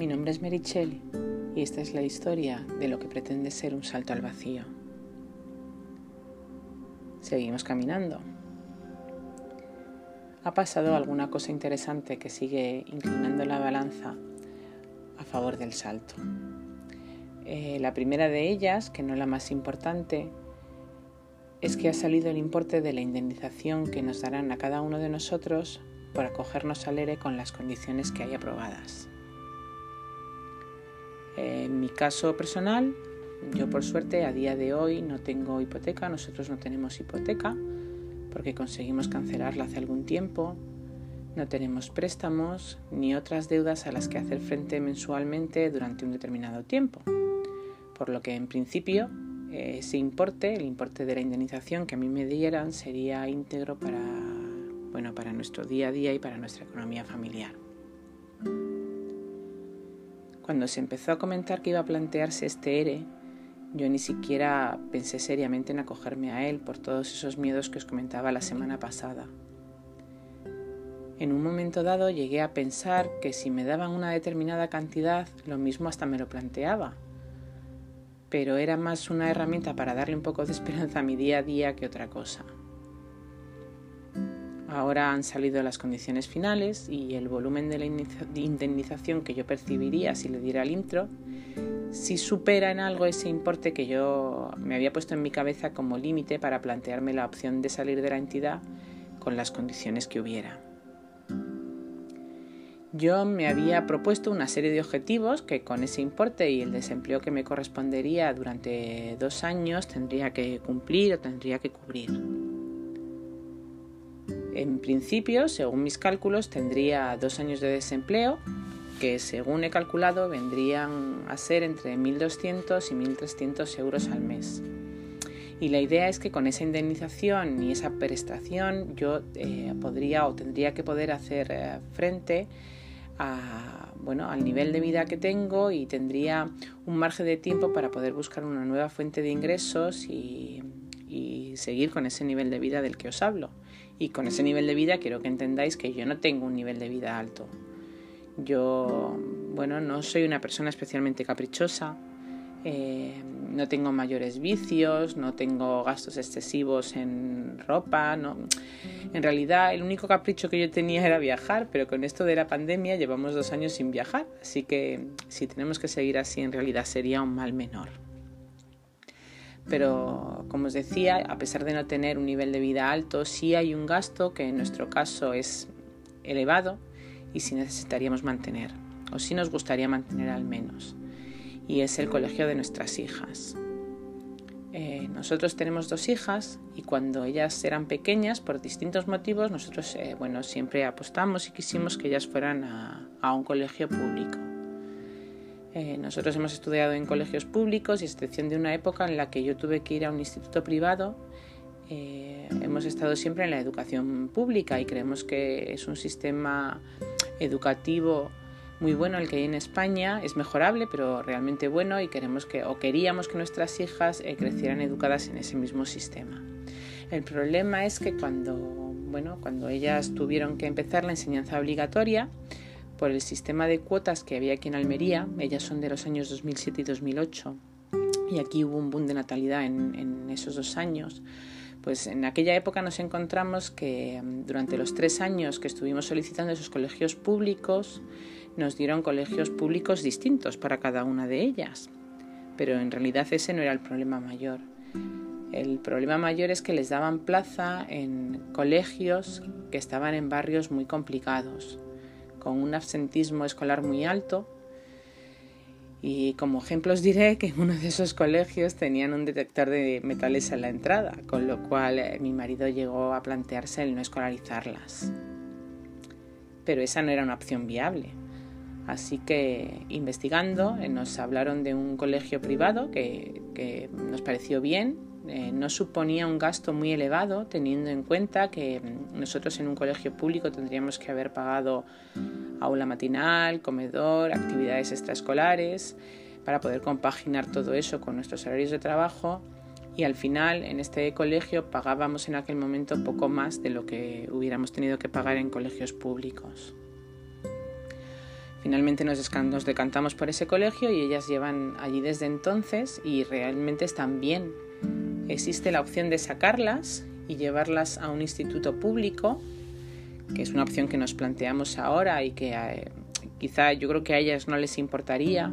Mi nombre es Merichel y esta es la historia de lo que pretende ser un salto al vacío. Seguimos caminando. Ha pasado alguna cosa interesante que sigue inclinando la balanza a favor del salto. Eh, la primera de ellas, que no la más importante, es que ha salido el importe de la indemnización que nos darán a cada uno de nosotros por acogernos al ERE con las condiciones que hay aprobadas. En mi caso personal, yo por suerte a día de hoy no tengo hipoteca, nosotros no tenemos hipoteca porque conseguimos cancelarla hace algún tiempo, no tenemos préstamos ni otras deudas a las que hacer frente mensualmente durante un determinado tiempo por lo que en principio ese importe, el importe de la indemnización que a mí me dieran, sería íntegro para, bueno, para nuestro día a día y para nuestra economía familiar. Cuando se empezó a comentar que iba a plantearse este ERE, yo ni siquiera pensé seriamente en acogerme a él por todos esos miedos que os comentaba la semana pasada. En un momento dado llegué a pensar que si me daban una determinada cantidad, lo mismo hasta me lo planteaba, pero era más una herramienta para darle un poco de esperanza a mi día a día que otra cosa. Ahora han salido las condiciones finales y el volumen de la indemnización que yo percibiría si le diera el intro, si supera en algo ese importe que yo me había puesto en mi cabeza como límite para plantearme la opción de salir de la entidad con las condiciones que hubiera. Yo me había propuesto una serie de objetivos que con ese importe y el desempleo que me correspondería durante dos años tendría que cumplir o tendría que cubrir. En principio, según mis cálculos, tendría dos años de desempleo que según he calculado vendrían a ser entre 1.200 y 1.300 euros al mes. Y la idea es que con esa indemnización y esa prestación yo eh, podría o tendría que poder hacer eh, frente bueno, al nivel de vida que tengo y tendría un margen de tiempo para poder buscar una nueva fuente de ingresos y, y seguir con ese nivel de vida del que os hablo. Y con ese nivel de vida quiero que entendáis que yo no tengo un nivel de vida alto. Yo, bueno, no soy una persona especialmente caprichosa, eh, no tengo mayores vicios, no tengo gastos excesivos en ropa, no. En realidad, el único capricho que yo tenía era viajar, pero con esto de la pandemia llevamos dos años sin viajar, así que si tenemos que seguir así, en realidad sería un mal menor. Pero, como os decía, a pesar de no tener un nivel de vida alto, sí hay un gasto que en nuestro caso es elevado y sí necesitaríamos mantener, o sí nos gustaría mantener al menos y es el colegio de nuestras hijas. Eh, nosotros tenemos dos hijas y cuando ellas eran pequeñas, por distintos motivos, nosotros eh, bueno, siempre apostamos y quisimos que ellas fueran a, un colegio público. Eh, nosotros hemos estudiado en colegios públicos y excepción de una época en la que yo tuve que ir a un instituto privado, hemos estado siempre en la educación pública y creemos que es un sistema educativo muy bueno el que hay en España, es mejorable, pero realmente bueno y queremos que o queríamos que nuestras hijas eh, crecieran educadas en ese mismo sistema. El problema es que cuando, bueno, cuando ellas tuvieron que empezar la enseñanza obligatoria, por el sistema de cuotas que había aquí en Almería, ellas son de los años 2007 y 2008, y aquí hubo un boom de natalidad en, esos dos años, pues en aquella época nos encontramos que mm, durante los tres años que estuvimos solicitando esos colegios públicos, nos dieron colegios públicos distintos para cada una de ellas. Pero en realidad ese no era el problema mayor. El problema mayor es que les daban plaza en colegios que estaban en barrios muy complicados, con un absentismo escolar muy alto. Y como ejemplos diré que en uno de esos colegios tenían un detector de metales en la entrada, con lo cual eh, mi marido llegó a plantearse el no escolarizarlas. Pero esa no era una opción viable. Así que investigando eh, nos hablaron de un colegio privado que, nos pareció bien, eh, no suponía un gasto muy elevado teniendo en cuenta que mm, nosotros en un colegio público tendríamos que haber pagado aula matinal, comedor, actividades extraescolares para poder compaginar todo eso con nuestros horarios de trabajo y al final en este colegio pagábamos en aquel momento poco más de lo que hubiéramos tenido que pagar en colegios públicos. Finalmente nos, nos decantamos por ese colegio y ellas llevan allí desde entonces y realmente están bien. Existe la opción de sacarlas y llevarlas a un instituto público, que es una opción que nos planteamos ahora y que eh, quizá yo creo que a ellas no les importaría,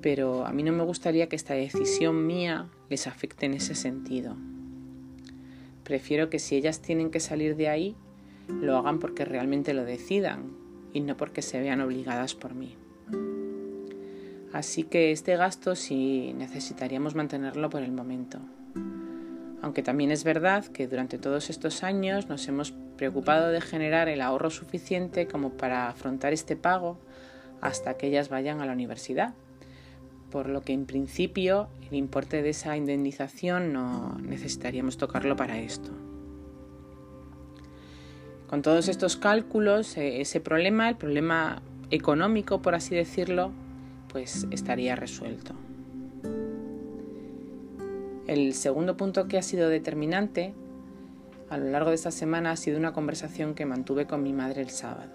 pero a mí no me gustaría que esta decisión mía les afecte en ese sentido. Prefiero que si ellas tienen que salir de ahí, lo hagan porque realmente lo decidan y no porque se vean obligadas por mí. Así que este gasto sí necesitaríamos mantenerlo por el momento. Aunque también es verdad que durante todos estos años nos hemos preocupado de generar el ahorro suficiente como para afrontar este pago hasta que ellas vayan a la universidad, por lo que en principio el importe de esa indemnización no necesitaríamos tocarlo para esto. Con todos estos cálculos, eh, ese problema, el problema económico, por así decirlo, pues estaría resuelto. El segundo punto que ha sido determinante a lo largo de esta semana ha sido una conversación que mantuve con mi madre el sábado.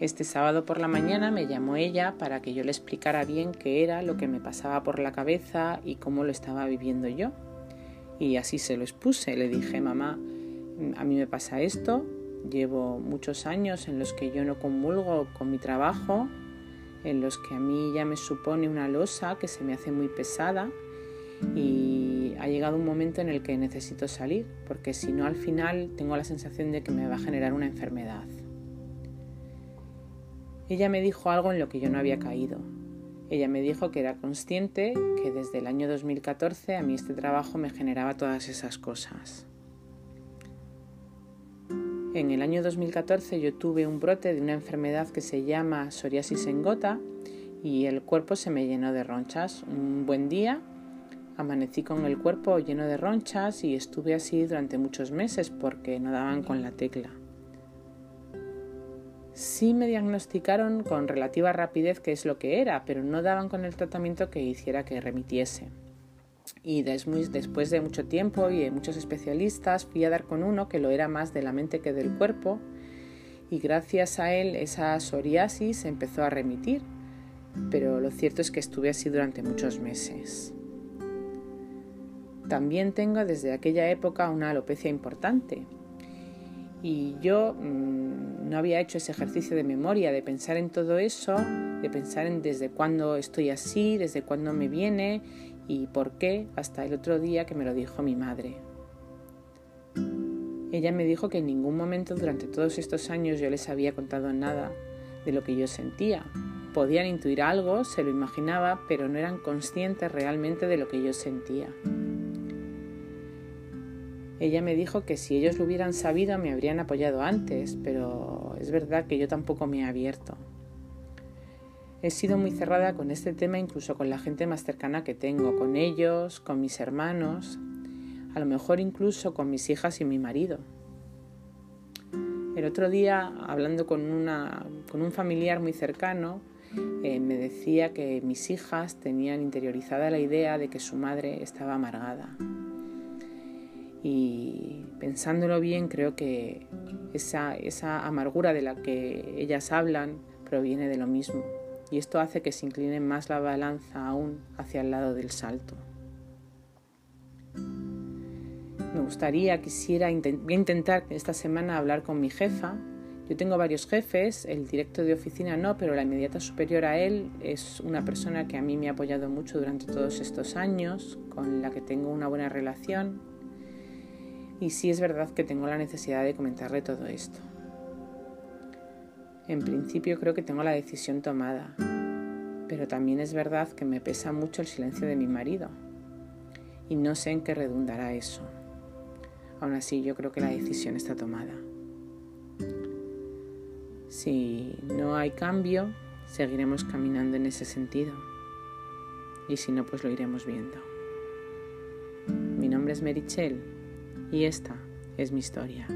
Este sábado por la mañana me llamó ella para que yo le explicara bien qué era lo que me pasaba por la cabeza y cómo lo estaba viviendo yo. Y así se lo expuse. Le dije, mamá, a mí me pasa esto, llevo muchos años en los que yo no comulgo con mi trabajo, en los que a mí ya me supone una losa que se me hace muy pesada y ha llegado un momento en el que necesito salir, porque si no al final tengo la sensación de que me va a generar una enfermedad. Ella me dijo algo en lo que yo no había caído. Ella me dijo que era consciente que desde el año 2014 a mí este trabajo me generaba todas esas cosas. En el año 2014 yo tuve un brote de una enfermedad que se llama psoriasis en gota y el cuerpo se me llenó de ronchas. Un buen día amanecí con el cuerpo lleno de ronchas y estuve así durante muchos meses porque no daban con la tecla. Sí me diagnosticaron con relativa rapidez qué es lo que era, pero no daban con el tratamiento que hiciera que remitiese. Y después de mucho tiempo y de muchos especialistas fui a dar con uno que lo era más de la mente que del cuerpo y gracias a él esa psoriasis empezó a remitir, pero lo cierto es que estuve así durante muchos meses. También tengo desde aquella época una alopecia importante y yo mmm, no había hecho ese ejercicio de memoria, de pensar en todo eso, de pensar en desde cuándo estoy así, desde cuándo me viene y por qué hasta el otro día que me lo dijo mi madre. Ella me dijo que en ningún momento durante todos estos años yo les había contado nada de lo que yo sentía. Podían intuir algo, se lo imaginaba, pero no eran conscientes realmente de lo que yo sentía. Ella me dijo que si ellos lo hubieran sabido me habrían apoyado antes, pero es verdad que yo tampoco me he abierto. He sido muy cerrada con este tema incluso con la gente más cercana que tengo, con ellos, con mis hermanos, a lo mejor incluso con mis hijas y mi marido. El otro día, hablando con, con un familiar muy cercano, eh, me decía que mis hijas tenían interiorizada la idea de que su madre estaba amargada. Y pensándolo bien, creo que esa, amargura de la que ellas hablan proviene de lo mismo y esto hace que se incline más la balanza aún hacia el lado del salto. Me gustaría, quisiera voy a intentar esta semana hablar con mi jefa. Yo tengo varios jefes, el directo de oficina no, pero la inmediata superior a él es una persona que a mí me ha apoyado mucho durante todos estos años, con la que tengo una buena relación. Y sí es verdad que tengo la necesidad de comentarle todo esto. En principio creo que tengo la decisión tomada, pero también es verdad que me pesa mucho el silencio de mi marido y no sé en qué redundará eso. Aún así yo creo que la decisión está tomada. Si no hay cambio, seguiremos caminando en ese sentido. Y si no, pues lo iremos viendo. Mi nombre es Merichel y esta es mi historia.